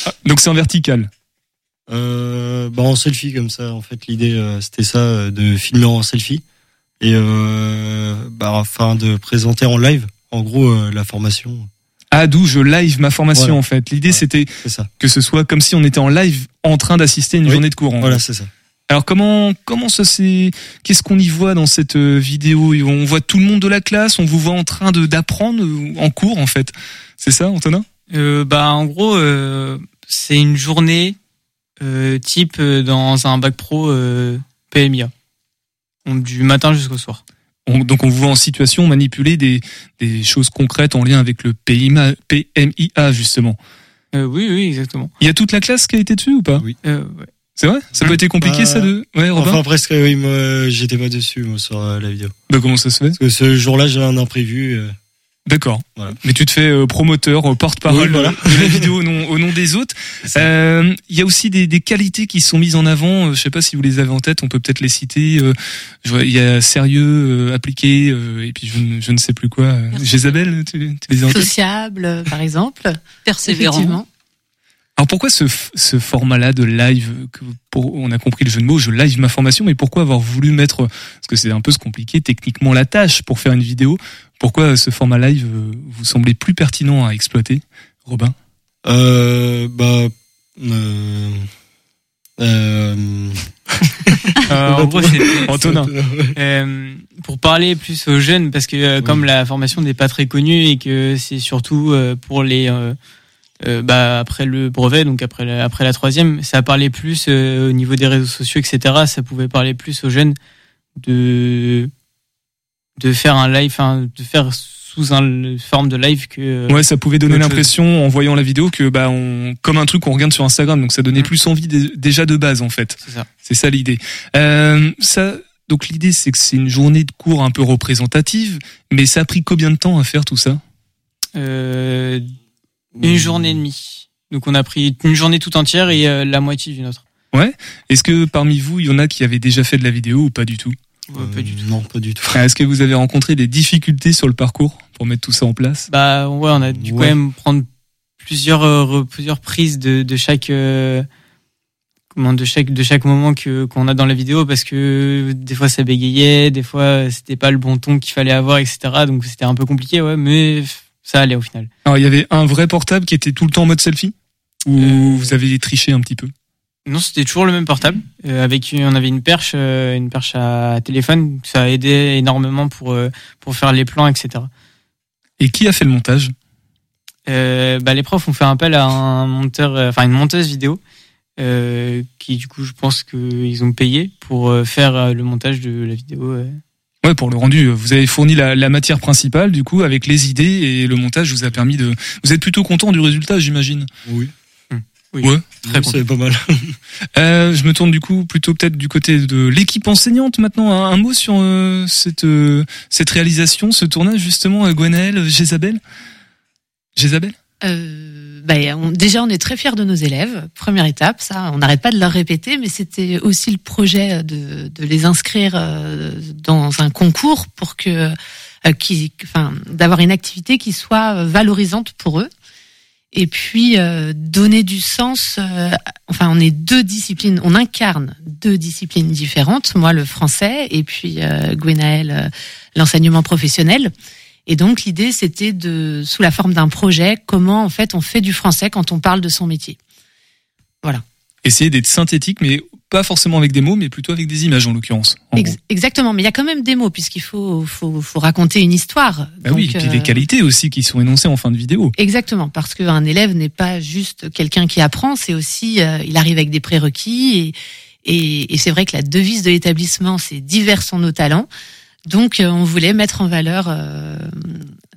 Ah, Donc c'est en vertical. Euh, bah en selfie comme ça. En fait, l'idée euh, c'était ça, euh, de filmer en selfie et euh, bah afin de présenter en live, en gros euh, la formation. Ah, d'où je live ma formation Voilà. en fait. L'idée c'était que ce soit comme si on était en live en train d'assister à une Oui. journée de cours. Voilà, c'est ça. Alors comment comment ça c'est qu'est-ce qu'on y voit dans cette euh, vidéo? On voit tout le monde de la classe, on vous voit en train de d'apprendre euh, en cours en fait. C'est ça, Antonin? Euh, bah en gros, euh, c'est une journée euh, type euh, dans un bac pro euh, PMIA, Donc, du matin jusqu'au soir. On- donc on vous voit en situation manipuler des, des choses concrètes en lien avec le PMIA, PMIA justement. Euh, oui, oui, exactement. Il y a toute la classe qui a été dessus ou pas? Oui. Euh, ouais. C'est vrai? Ça peut être compliqué Bah, ça de Ouais, Robin? Enfin presque. Oui, moi j'étais pas dessus moi sur euh, la vidéo. Bah, comment ça se fait? Parce que ce jour-là j'avais un imprévu. euh, D'accord. Voilà. Mais tu te fais euh, promoteur, porte-parole Oui, voilà. de la vidéo au nom, au nom des autres. Euh, Il y a aussi des, des qualités qui sont mises en avant. euh, Je sais pas si vous les avez en tête. On peut peut-être les citer. euh, je vois, Il y a sérieux, euh, appliqué, euh, et puis je, ne- je ne sais plus quoi. Euh, Jézabel, tu, tu les as en tête? Sociable, par exemple. Persévérant. Alors pourquoi ce, ce format-là de live que pour, On a compris le jeu de mots, je live ma formation, mais pourquoi avoir voulu mettre Parce que c'est un peu se compliquer techniquement la tâche pour faire une vidéo. Pourquoi ce format live euh, vous semblait plus pertinent à exploiter, Robin? Euh, bah. Euh, euh, Euh, en gros, c'était- Antonin. Euh, pour parler plus aux jeunes, parce que euh, comme la formation n'est pas très connue et que c'est surtout euh, pour les euh, bah, après le brevet, donc après la, après la troisième, ça parlait plus euh, au niveau des réseaux sociaux, etc. Ça pouvait parler plus aux jeunes de de faire un live, enfin, de faire sous une forme de live que euh, Ouais, ça pouvait donner l'impression en voyant la vidéo que bah on comme un truc qu'on regarde sur Instagram, donc ça donnait plus envie dé- déjà de base en fait. C'est ça. C'est ça l'idée. Euh, ça donc l'idée c'est que c'est une journée de cours un peu représentative, mais ça a pris combien de temps à faire tout ça? Euh, une journée et demie. Donc on a pris une journée tout entière et euh, la moitié d'une autre. Ouais. Est-ce que parmi vous, il y en a qui avaient déjà fait de la vidéo ou pas du tout? Pas du tout. Non, pas du tout. Est-ce que vous avez rencontré des difficultés sur le parcours pour mettre tout ça en place? Bah ouais, on a dû quand Ouais. même prendre plusieurs euh, plusieurs prises de, de chaque euh, comment de chaque de chaque moment que qu'on a dans la vidéo parce que des fois ça bégayait, des fois c'était pas le bon ton qu'il fallait avoir, etc. Donc c'était un peu compliqué, ouais, mais ça allait au final. Alors il y avait un vrai portable qui était tout le temps en mode selfie ou Euh, vous avez triché un petit peu? Non, c'était toujours le même portable. Euh, avec une- on avait une perche, euh, une perche à téléphone. Ça a aidé énormément pour pour faire les plans, etc. Et qui a fait le montage? Euh, bah, les profs ont fait appel à un monteur, enfin une monteuse vidéo, euh, qui du coup, je pense qu'ils ont payé pour faire le montage de la vidéo. Ouais, pour le rendu, vous avez fourni la, la matière principale, du coup, avec les idées et le montage vous a permis de. Vous êtes plutôt content du résultat, j'imagine. Oui. Oui, Ouais. très C'est pas mal. Euh, je me tourne du coup plutôt peut-être du côté de l'équipe enseignante maintenant. Un, un mot sur euh, cette euh, cette réalisation, ce tournage justement, Gwenaël, Jézabel. Jézabel. Euh, bah, on- déjà, on est très fiers de nos élèves. Première étape, ça, on n'arrête pas de leur répéter, mais c'était aussi le projet de, de les inscrire euh, dans un concours pour que, euh, qui, enfin, d'avoir une activité qui soit valorisante pour eux. Et puis euh, donner du sens. euh, enfin, on est deux disciplines, on incarne deux disciplines différentes. Moi, le français, et puis euh, Gwenaël, euh, l'enseignement professionnel. Et donc l'idée, c'était de, sous la forme d'un projet, comment en fait on fait du français quand on parle de son métier. Voilà. Essayer d'être synthétique, mais pas forcément avec des mots, mais plutôt avec des images en l'occurrence. en exactement, mais il y a quand même des mots puisqu'il faut, faut, faut raconter une histoire. Bah oui, et puis les euh, qualités aussi qui sont énoncées en fin de vidéo. Exactement, parce qu'un élève n'est pas juste quelqu'un qui apprend, c'est aussi, euh, il arrive avec des prérequis et, et, et c'est vrai que la devise de l'établissement, c'est divers sont nos talents. Donc, euh, on voulait mettre en valeur euh,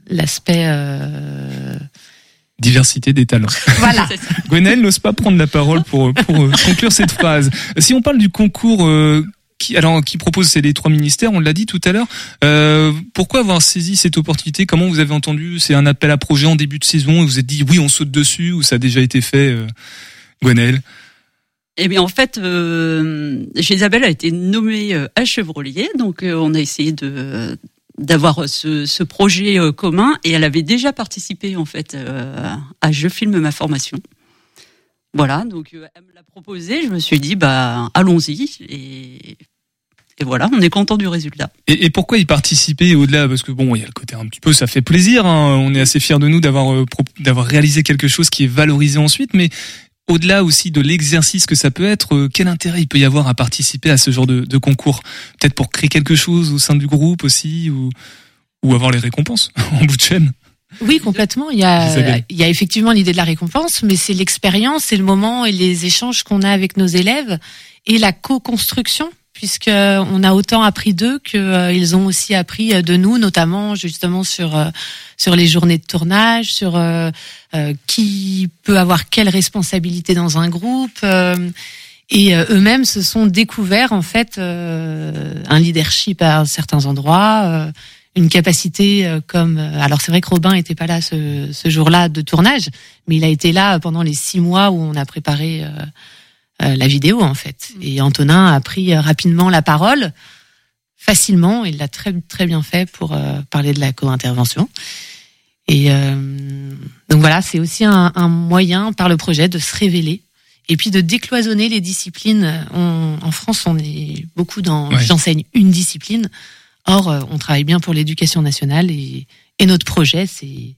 l'aspect. euh, Diversité des talents. Voilà. Gwenaëlle n'ose pas prendre la parole pour, pour conclure cette phrase. Si on parle du concours euh, qui, alors, qui propose, c'est les trois ministères, on l'a dit tout à l'heure. Euh, pourquoi avoir saisi cette opportunité? Comment vous avez entendu? C'est un appel à projet en début de saison et vous vous êtes dit oui, on saute dessus ou ça a déjà été fait, euh, Gwenaëlle? Eh bien, en fait, euh, Isabelle a été nommée euh, à Chevrolier, donc euh, on a essayé de d'avoir ce, projet euh, commun et elle avait déjà participé en fait euh, à Je filme ma formation. Voilà, donc euh, elle me l'a proposé, je me suis dit bah allons-y et, et voilà, on est content du résultat. Et, pourquoi y participer au-delà? Parce que bon, il y a le côté un petit peu, ça fait plaisir. hein. On est assez fiers de nous d'avoir euh, d'avoir réalisé quelque chose qui est valorisé ensuite, mais au-delà aussi de l'exercice que ça peut être, euh, quel intérêt il peut y avoir à participer à ce genre de, de concours? Peut-être pour créer quelque chose au sein du groupe aussi, ou ou avoir les récompenses en bout de chaîne? Oui, complètement. Il y a, il y a effectivement l'idée de la récompense, mais c'est l'expérience, c'est le moment et les échanges qu'on a avec nos élèves et la co-construction, puisque on a autant appris d'eux qu'ils ont aussi appris euh, de nous, notamment justement sur euh, sur les journées de tournage, sur euh, euh, qui peut avoir quelle responsabilité dans un groupe. euh, et euh, eux-mêmes se sont découverts en fait euh, un leadership à certains endroits, euh, une capacité euh, comme euh, alors c'est vrai que Robin était pas là ce, ce jour-là de tournage, mais il a été là pendant les six mois où on a préparé euh, euh, la vidéo en fait. Et Antonin a pris euh, rapidement la parole, facilement, il l'a très très bien fait pour euh, parler de la co-intervention. Et euh, donc voilà, c'est aussi un, un moyen par le projet de se révéler et puis de décloisonner les disciplines. On- en France, on est beaucoup dans Ouais. j'enseigne une discipline. Or, euh, on travaille bien pour l'éducation nationale et, et notre projet, c'est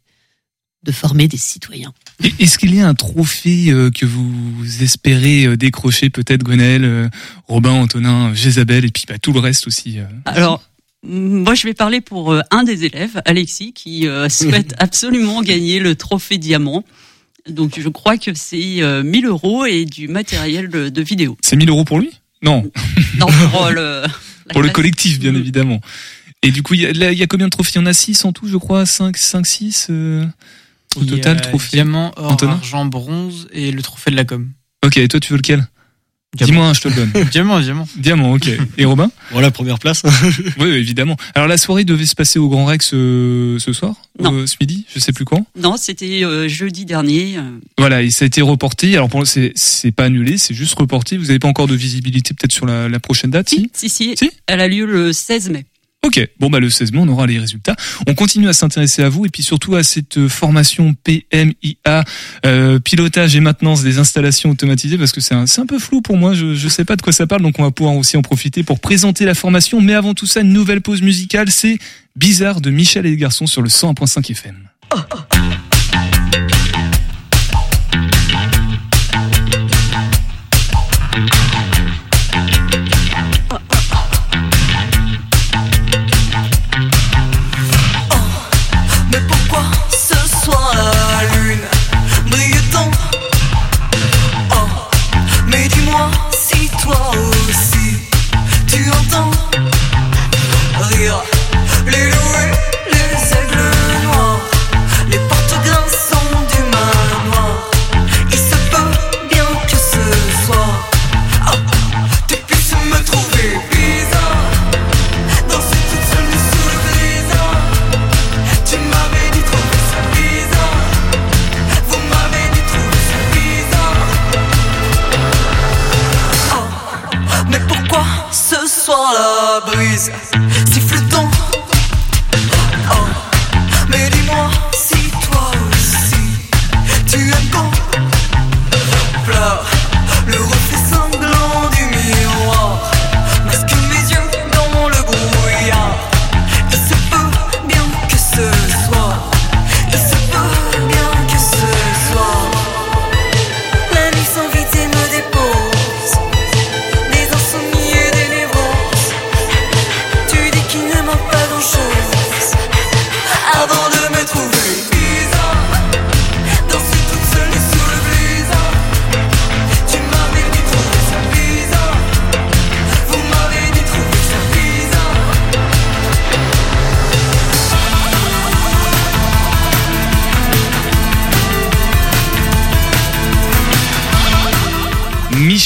de former des citoyens. Est-ce qu'il y a un trophée euh, que vous espérez euh, décrocher peut-être Gwenaëlle, euh, Robin, Antonin, Jézabel et puis bah, tout le reste aussi euh? Alors, mm, moi, je vais parler pour un des élèves, Alexis, qui souhaite absolument gagner le trophée diamant. Donc, je crois que c'est euh, 1000 euros et du matériel de, de vidéo. C'est 1000 euros pour lui? Non. Non, pour le, pour le collectif, bien évidemment. Et du coup, il y, a- y combien de trophées? Il y en a 6 en tout, je crois? 5, 5 6 euh, au total, trophée. Diamant, or, Antonin argent, bronze et le trophée de la com. Ok, et toi, tu veux lequel? Dis-moi un, je te le donne. diamant, diamant. Diamant, ok. Et Robin? Voilà, première place. Oui, évidemment. Alors, la soirée devait se passer au Grand Rex euh, ce soir? Non. euh, Ce midi? Je sais plus quand? Non, c'était euh, jeudi dernier. Voilà, et ça a été reporté. Alors, pour c'est c'est pas annulé, c'est juste reporté. Vous n'avez pas encore de visibilité peut-être sur la, la prochaine date si Si, si, elle a lieu le 16 mai. Ok, bon bah le 16 mai, on aura les résultats. On continue à s'intéresser à vous et puis surtout à cette euh, formation PMIA, euh, pilotage et maintenance des installations automatisées, parce que c'est un, peu flou pour moi, je, je sais pas de quoi ça parle, donc on va pouvoir aussi en profiter pour présenter la formation. Mais avant tout ça, une nouvelle pause musicale, c'est Bizarre de Michel et les garçons sur le 101.5 FM.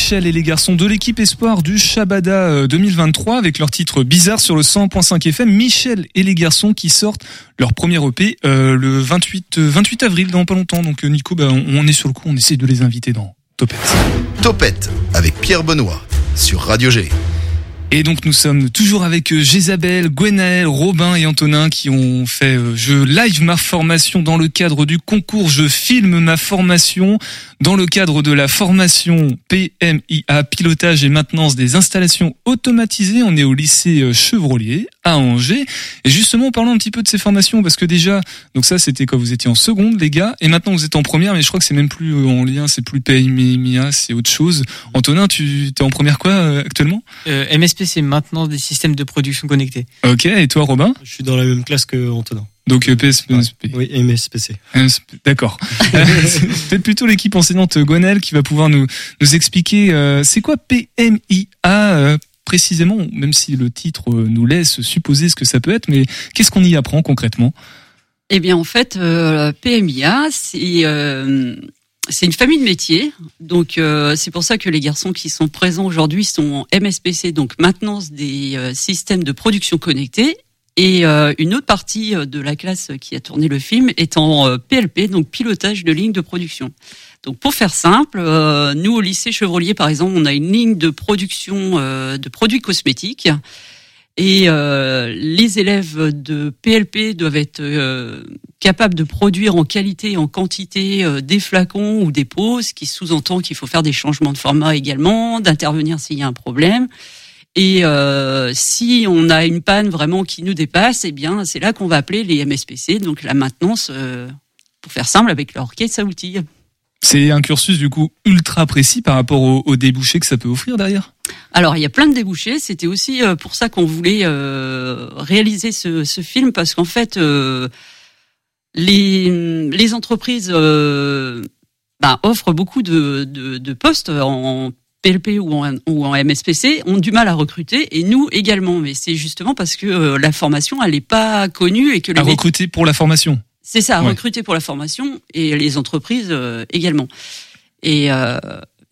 Michel et les garçons de l'équipe Espoir du Shabada euh, 2023 avec leur titre bizarre sur le 100.5 FM. Michel et les garçons qui sortent leur premier EP euh, le 28, euh, 28 avril dans pas longtemps. Donc euh, Nico, bah, on, on est sur le coup, on essaie de les inviter dans Topette. Topette avec Pierre Benoît sur Radio G. Et donc nous sommes toujours avec euh, Jézabel, Gwenaël, Robin et Antonin qui ont fait euh, Je live ma formation dans le cadre du concours Je filme ma formation dans le cadre de la formation PMIA pilotage et maintenance des installations automatisées. On est au lycée euh, Chevrolier à Angers. Et justement, parlons un petit peu de ces formations parce que déjà, donc ça c'était quand vous étiez en seconde les gars et maintenant vous êtes en première mais je crois que c'est même plus euh, en lien, c'est plus PMIA, c'est autre chose. Antonin, tu es en première quoi euh, actuellement? Euh, MSPC, maintenance des systèmes de production connectés. Ok, et toi Robin? Je suis dans la même classe que Antonin. Donc euh, PSP. Oui, MSPC. D'accord. c'est peut-être plutôt l'équipe enseignante Gonel qui va pouvoir nous, nous expliquer euh, c'est quoi PMIA euh, précisément, même si le titre euh, nous laisse supposer ce que ça peut être, mais qu'est-ce qu'on y apprend concrètement? Eh bien, en fait, euh, PMIA, c'est euh, c'est une famille de métiers. Donc, c'est pour ça que les garçons qui sont présents aujourd'hui sont en MSPC, donc maintenance des systèmes de production connectés. Et euh, une autre partie euh, de la classe qui a tourné le film est en euh, PLP, donc pilotage de ligne de production. Donc pour faire simple, euh, nous au lycée Chevrolier par exemple, on a une ligne de production euh, de produits cosmétiques et euh, les élèves de PLP doivent être euh, capables de produire en qualité et en quantité euh, des flacons ou des pots, ce qui sous-entend qu'il faut faire des changements de format également, d'intervenir s'il y a un problème. Et euh, si on a une panne vraiment qui nous dépasse, eh bien c'est là qu'on va appeler les MSPC, donc la maintenance, euh, pour faire simple, avec leur caisse à outils. C'est un cursus du coup ultra précis par rapport aux, aux débouchés que ça peut offrir derrière? Alors, il y a plein de débouchés. C'était aussi euh, pour ça qu'on voulait euh, réaliser ce, ce film, parce qu'en fait, euh, les, les entreprises euh, bah, offrent beaucoup de, de, de postes en PLP ou en, ou en MSPC, ont du mal à recruter, et nous également. Mais c'est justement parce que euh, la formation, elle n'est pas connue et que les À recruter pour la formation. c'est ça, Ouais. recruter pour la formation et les entreprises euh, également. Et, euh,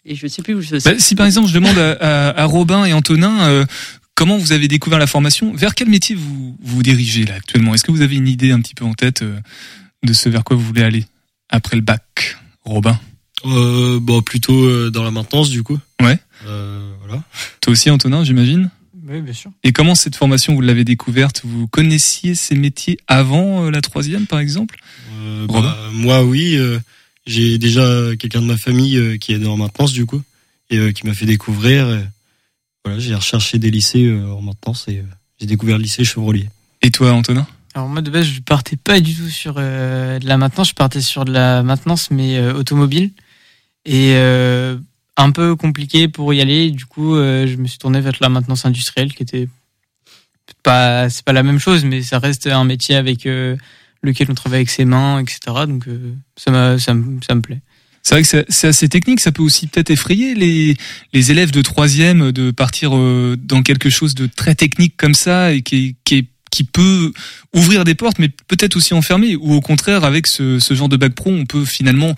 et je sais plus où je Bah, si par exemple je demande à, à- à Robin et Antonin comment vous avez découvert la formation, vers quel métier vous vous dirigez là actuellement? Est-ce que vous avez une idée un petit peu en tête de ce vers quoi vous voulez aller après le bac, Robin? Euh, bon, plutôt euh, dans la maintenance du coup. Ouais. Euh, voilà. Toi aussi Antonin, j'imagine Oui, bien sûr. Et comment cette formation vous l'avez découverte? Vous connaissiez ces métiers avant euh, la troisième par exemple? Euh, bah, moi, oui. euh, j'ai déjà quelqu'un de ma famille euh, qui est dans la maintenance du coup et euh, qui m'a fait découvrir. voilà, j'ai recherché des lycées euh, en maintenance et euh, j'ai découvert le lycée Chevrolier. Et toi Antonin? Alors moi de base je partais pas du tout sur euh, de la maintenance, je partais sur de la maintenance mais euh, automobile et euh, un peu compliqué pour y aller. Du coup euh, je me suis tourné vers la maintenance industrielle qui était pas c'est pas la même chose mais ça reste un métier avec euh, lequel on travaille avec ses mains etc. Donc euh, ça m'a ça me ça me plaît. C'est vrai que c'est- assez technique, ça peut aussi peut-être effrayer les, les élèves de troisième de partir euh, dans quelque chose de très technique comme ça et qui, qui, qui peut ouvrir des portes mais peut-être aussi enfermer ou au contraire avec ce, ce genre de bac pro on peut finalement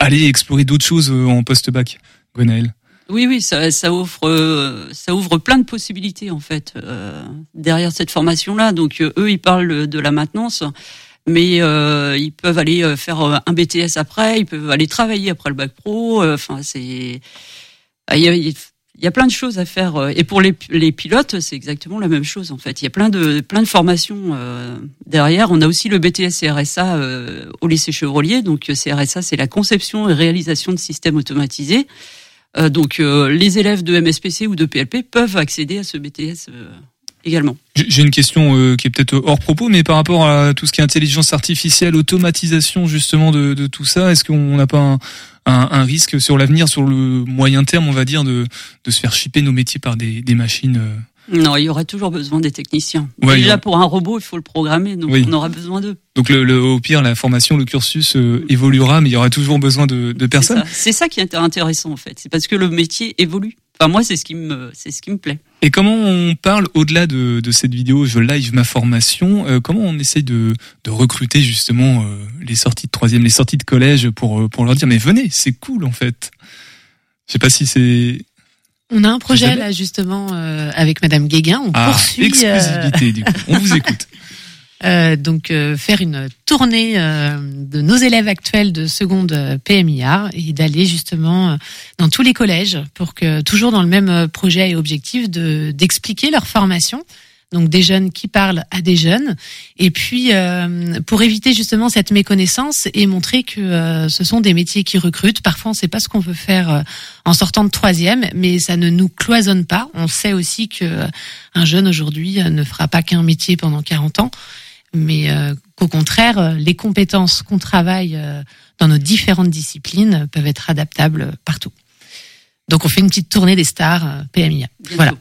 aller explorer d'autres choses euh, en post-bac. Gwenaël. Oui, oui, ça, ça offre, euh, ça ouvre plein de possibilités en fait euh, derrière cette formation-là. Donc euh, eux, ils parlent de la maintenance, mais euh, ils peuvent aller faire un BTS après, ils peuvent aller travailler après le bac pro. Enfin, c'est, il y a plein de choses à faire. euh, Et pour les, les pilotes, c'est exactement la même chose en fait. Il y a plein de plein de formations euh, derrière. On a aussi le BTS CRSA euh, au lycée Chevrolier. Donc euh, CRSA, c'est la conception et réalisation de systèmes automatisés. Euh, donc euh, les élèves de MSPC ou de PLP peuvent accéder à ce BTS également. J'ai une question euh, qui est peut-être hors propos, mais par rapport à tout ce qui est intelligence artificielle, automatisation justement de, de tout ça, est-ce qu'on n'a pas un, un, un risque sur l'avenir, sur le moyen terme, on va dire, de, de se faire chipper nos métiers par des, des machines euh, Non, il y aura toujours besoin des techniciens. Ouais, Déjà pour un robot, il faut le programmer, donc Oui. on aura besoin d'eux. Donc le, le- au pire, la formation, le cursus euh, évoluera, mais il y aura toujours besoin de, de C'est personnes. ça. C'est ça qui est intéressant en fait. C'est parce que le métier évolue. Enfin moi, c'est ce qui me, c'est ce qui me plaît. Et comment on parle au-delà de, de cette vidéo, je live ma formation, euh, comment on essaie de, de recruter justement euh, les sorties de troisième, les sorties de collège pour, euh, pour leur dire mais venez, c'est cool en fait. Je sais pas si c'est On a un projet là justement euh, avec Madame Guéguin. On Ah, poursuit. euh, exclusivité, du coup. On vous écoute. Euh, donc euh, faire une tournée euh, de nos élèves actuels de seconde euh, PMIA et d'aller justement euh, dans tous les collèges pour que toujours dans le même projet et objectif de d'expliquer leur formation. Donc des jeunes qui parlent à des jeunes et puis pour éviter justement cette méconnaissance et montrer que ce sont des métiers qui recrutent. Parfois on ne sait pas ce qu'on veut faire en sortant de troisième, mais ça ne nous cloisonne pas. On sait aussi que un jeune aujourd'hui ne fera pas qu'un métier pendant 40 ans mais euh, qu'au contraire, euh, les compétences qu'on travaille euh, dans nos différentes disciplines peuvent être adaptables partout. Donc on fait une petite tournée des stars PMIA. Voilà.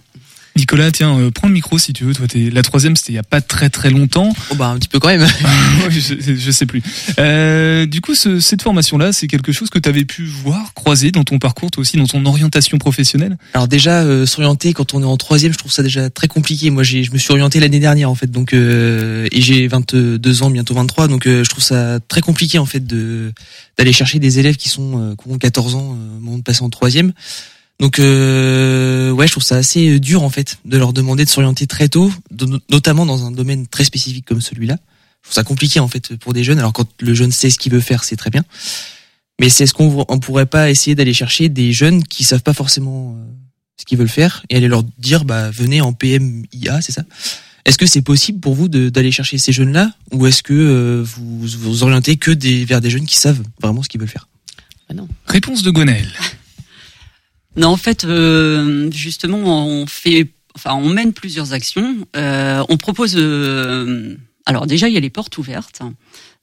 Nicolas, tiens, euh, prends le micro si tu veux. Toi, t'es la troisième, c'était il y a pas très très longtemps. Oh bah un petit peu quand même. Ouais, je, je sais plus. Euh, du coup, ce- cette formation-là, c'est quelque chose que tu avais pu voir, croiser dans ton parcours, toi aussi, dans ton orientation professionnelle? Alors déjà euh, s'orienter quand on est en troisième, je trouve ça déjà très compliqué. Moi, j'ai, je me suis orienté l'année dernière en fait, donc euh, et j'ai 22 ans, bientôt 23, donc euh, je trouve ça très compliqué en fait de d'aller chercher des élèves qui sont euh, qui ont 14 ans, euh, au moment de passer en troisième. Donc euh, ouais, je trouve ça assez euh, dur en fait de leur demander de s'orienter très tôt, de- notamment dans un domaine très spécifique comme celui-là. Je trouve ça compliqué en fait pour des jeunes. Alors quand le jeune sait ce qu'il veut faire, c'est très bien. Mais c'est ce qu'on on pourrait pas essayer d'aller chercher des jeunes qui savent pas forcément euh, ce qu'ils veulent faire et aller leur dire bah venez en PMIA, c'est ça Est-ce que c'est possible pour vous d'aller chercher ces jeunes-là ou est-ce que euh, vous vous orientez que des vers des jeunes qui savent vraiment ce qu'ils veulent faire? Réponse de Gonel. Non, en fait, euh, justement, on fait, enfin, on mène plusieurs actions. Euh, on propose, euh, alors déjà, il y a les portes ouvertes.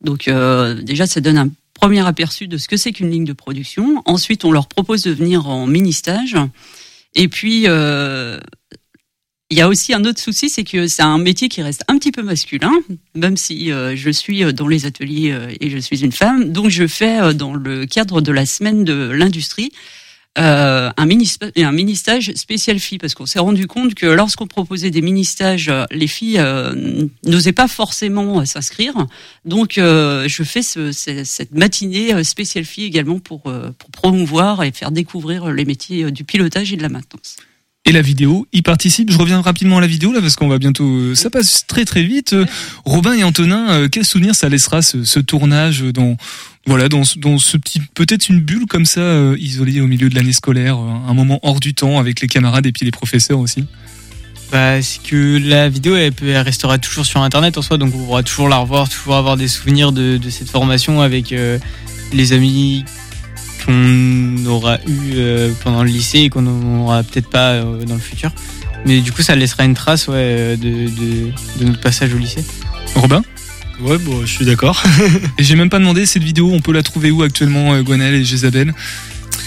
Donc euh, déjà, ça donne un premier aperçu de ce que c'est qu'une ligne de production. Ensuite, on leur propose de venir en mini stage. Et puis, euh, il y a aussi un autre souci, c'est que c'est un métier qui reste un petit peu masculin, même si euh, je suis dans les ateliers et je suis une femme. Donc, je fais dans le cadre de la semaine de l'industrie euh, un mini un mini stage spécial filles parce qu'on s'est rendu compte que lorsqu'on proposait des mini stages, les filles euh, n'osaient pas forcément euh, s'inscrire. Donc, euh, je fais ce, ce- cette matinée euh, spéciale filles également pour euh, pour promouvoir et faire découvrir les métiers euh, du pilotage et de la maintenance. Et la vidéo, y participe. Je reviens rapidement à la vidéo là parce qu'on va bientôt. euh, Ça passe très très vite. Euh, Robin et Antonin, euh, quel souvenir ça laissera ce, ce tournage dans voilà dans ce- dans ce petit peut-être une bulle comme ça euh, isolée au milieu de l'année scolaire, euh, un moment hors du temps avec les camarades et puis les professeurs aussi. Bah, c'est que la vidéo, elle, peut, elle restera toujours sur Internet en soi, donc on pourra toujours la revoir, toujours avoir des souvenirs de, de cette formation avec euh, les amis qu'on aura eu euh, pendant le lycée et qu'on n'aura peut-être pas euh, dans le futur. Mais du coup, ça laissera une trace ouais, de, de, de notre passage au lycée. Robin? Ouais, bon, je suis d'accord. Et j'ai même pas demandé cette vidéo, on peut la trouver où actuellement, euh, Gwenel et Jésabel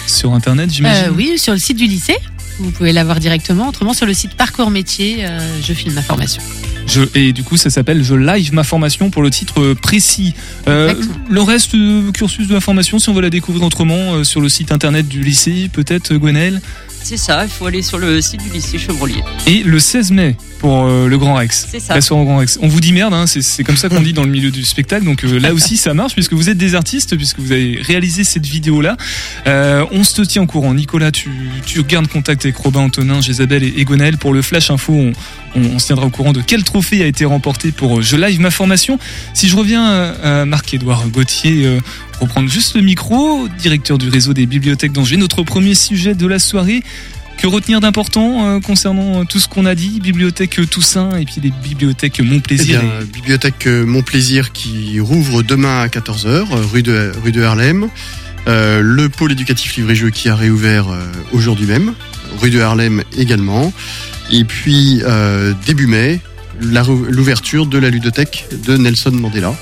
Sur internet, j'imagine? Euh, oui, sur le site du lycée. Vous pouvez l'avoir directement. Autrement, sur le site Parcours Métier, euh, je filme ma formation. Je, et du coup, ça s'appelle Je live ma formation pour le titre précis. Euh, le reste du cursus de la formation, si on veut la découvrir autrement, euh, sur le site internet du lycée, peut-être, Gwenel. C'est ça, il faut aller sur le site du lycée Chevrolier. Et le 16 mai pour euh, le Grand Rex. C'est ça. La soirée au Grand Rex. On vous dit merde, hein, c'est- comme ça qu'on dit dans le milieu du spectacle. Donc euh, là aussi, ça marche puisque vous êtes des artistes, puisque vous avez réalisé cette vidéo-là. Euh, on se tient au courant. Nicolas, tu, tu gardes contact avec Robin, Antonin, Jésabel et Egonel pour le Flash Info. On, on, on se tiendra au courant de quel trophée a été remporté pour Je Live ma formation. Si je reviens à, Marc-Édouard Gauthier, reprendre juste le micro, directeur du réseau des bibliothèques d'Angers, notre premier sujet de la soirée. Que retenir d'important euh, concernant euh, tout ce qu'on a dit, bibliothèque Toussaint et puis les bibliothèques Mon Eh Plaisir bien, bibliothèque Mon Plaisir qui rouvre demain à 14h, euh, rue de, rue de Harlem. Euh, le pôle éducatif livre-et-jeu qui a réouvert aujourd'hui même, rue de Harlem également. Et puis, début mai, l'ouverture de la ludothèque de Nelson Mandela.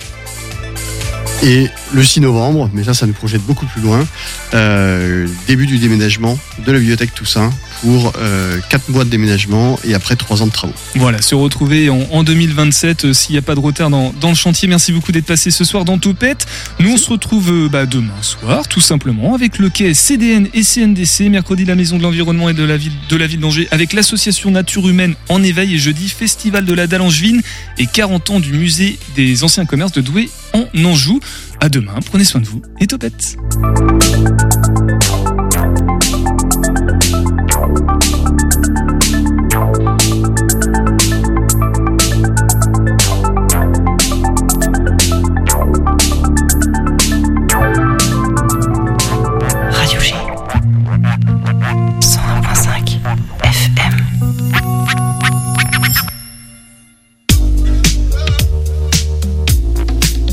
Et le 6 novembre, mais ça, ça nous projette beaucoup plus loin, euh, début du déménagement de la bibliothèque Toussaint pour euh, 4 mois de déménagement et après 3 ans de travaux. Voilà, se retrouver en, en 2027 euh, s'il n'y a pas de retard dans, le chantier. Merci beaucoup d'être passé ce soir dans Topette. Nous, on se retrouve euh, bah, demain soir, tout simplement, avec le quai CDN et CNDC. Mercredi, la Maison de l'Environnement et de la Ville de la ville d'Angers, avec l'association Nature Humaine en éveil. Et jeudi, Festival de la Dalle Angevine et 40 ans du musée des anciens commerces de Douai en Anjou. À demain, prenez soin de vous et topette.